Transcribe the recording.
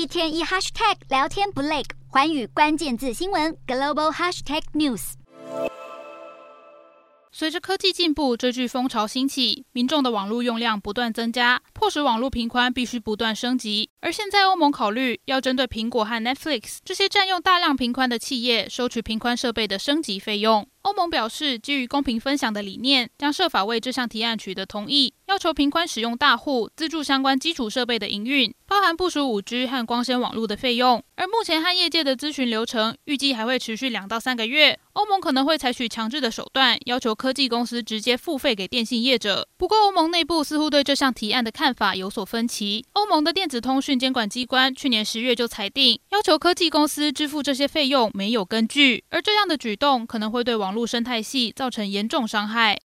一天一 hashtag 聊天不累，寰宇关键字新闻 global hashtag news。随着科技进步，追剧风潮兴起，民众的网络用量不断增加，迫使网络频宽必须不断升级。而现在，欧盟考虑要针对苹果和 Netflix 这些占用大量频宽的企业，收取频宽设备的升级费用。欧盟表示，基于公平分享的理念，将设法为这项提案取得同意，要求平宽使用大户资助相关基础设备的营运，包含部署 5G 和光纤网络的费用。而目前和业界的咨询流程预计还会持续两到三个月。欧盟可能会采取强制的手段，要求科技公司直接付费给电信业者。不过，欧盟内部似乎对这项提案的看法有所分歧。欧盟的电子通讯监管机关去年十月就裁定，要求科技公司支付这些费用没有根据，而这样的举动可能会对网络生态系造成严重伤害。